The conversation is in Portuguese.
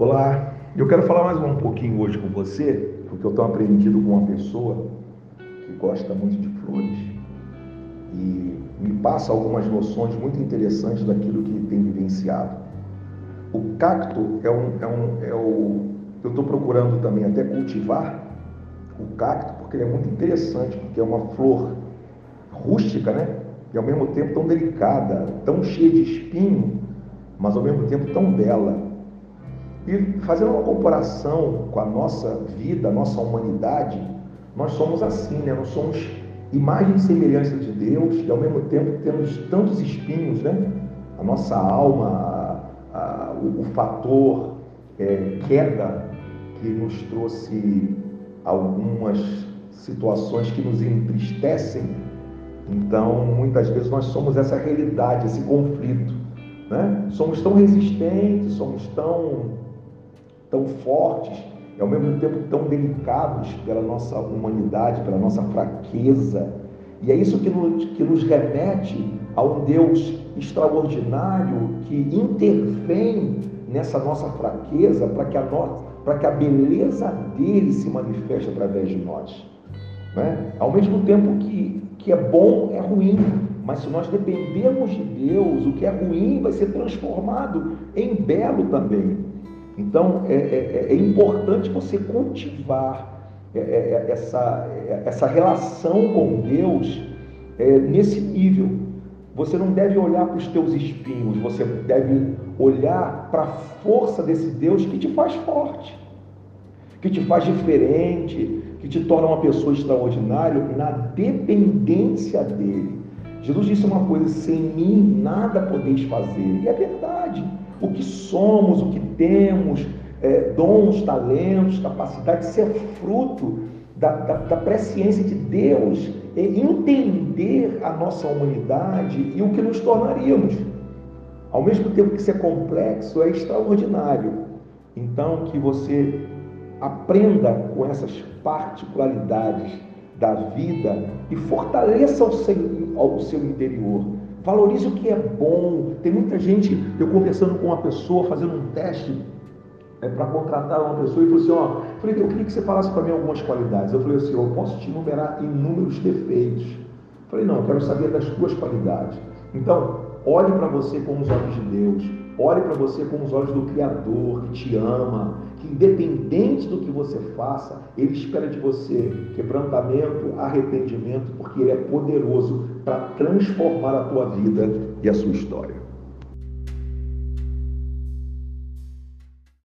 Olá, eu quero falar mais um pouquinho hoje com você, porque eu estou aprendido com uma pessoa que gosta muito de flores e me passa algumas noções muito interessantes daquilo que tem vivenciado. O cacto é um, é um é o eu estou procurando também até cultivar o cacto porque ele é muito interessante, porque é uma flor rústica, né? E ao mesmo tempo tão delicada, tão cheia de espinho, mas ao mesmo tempo tão bela. E fazendo uma comparação com a nossa vida, a nossa humanidade, nós somos assim, né? Nós somos imagem e semelhança de Deus e ao mesmo tempo temos tantos espinhos, né? A nossa alma, a, a, o, o, fator é, queda que nos trouxe algumas situações que nos entristecem. Então, muitas vezes nós somos essa realidade, esse conflito. Né? Somos tão resistentes, somos tão tão fortes e ao mesmo tempo tão delicados pela nossa humanidade, pela nossa fraqueza. E é isso que nos, que nos remete a um Deus extraordinário que intervém nessa nossa fraqueza para que, a no, que a beleza dele se manifeste através de nós. Né? Ao mesmo tempo que, que é bom, é ruim. Mas se nós dependemos de Deus, o que é ruim vai ser transformado em belo também. Então, é, é, é, é importante você cultivar é, é, essa, essa relação com Deus nesse nível. Você não deve olhar para os teus espinhos, você deve olhar para a força desse Deus que te faz forte, que te faz diferente, que te torna uma pessoa extraordinária na dependência dele. Jesus disse uma coisa: sem mim nada podeis fazer, e é verdade o que somos, o que temos, é, dons, talentos, capacidades, isso é fruto da, da, da presciência de Deus, é entender a nossa humanidade e o que nos tornaríamos. Ao mesmo tempo que isso é complexo, é extraordinário. Então, que você aprenda com essas particularidades da vida e fortaleça o seu, o seu interior Valorize o que é bom. Tem muita gente, eu conversando com uma pessoa, fazendo um teste é, para contratar uma pessoa, e falou assim: Ó, falei, eu queria que você falasse para mim algumas qualidades. Eu falei assim: Eu posso te enumerar inúmeros defeitos. Eu falei: Não, eu quero saber das tuas qualidades. Então, olhe para você com os olhos de Deus, olhe para você com os olhos do Criador que te ama, que independente do que você faça, Ele espera de você quebrantamento, arrependimento, porque Ele é poderoso para transformar a tua vida e a sua história.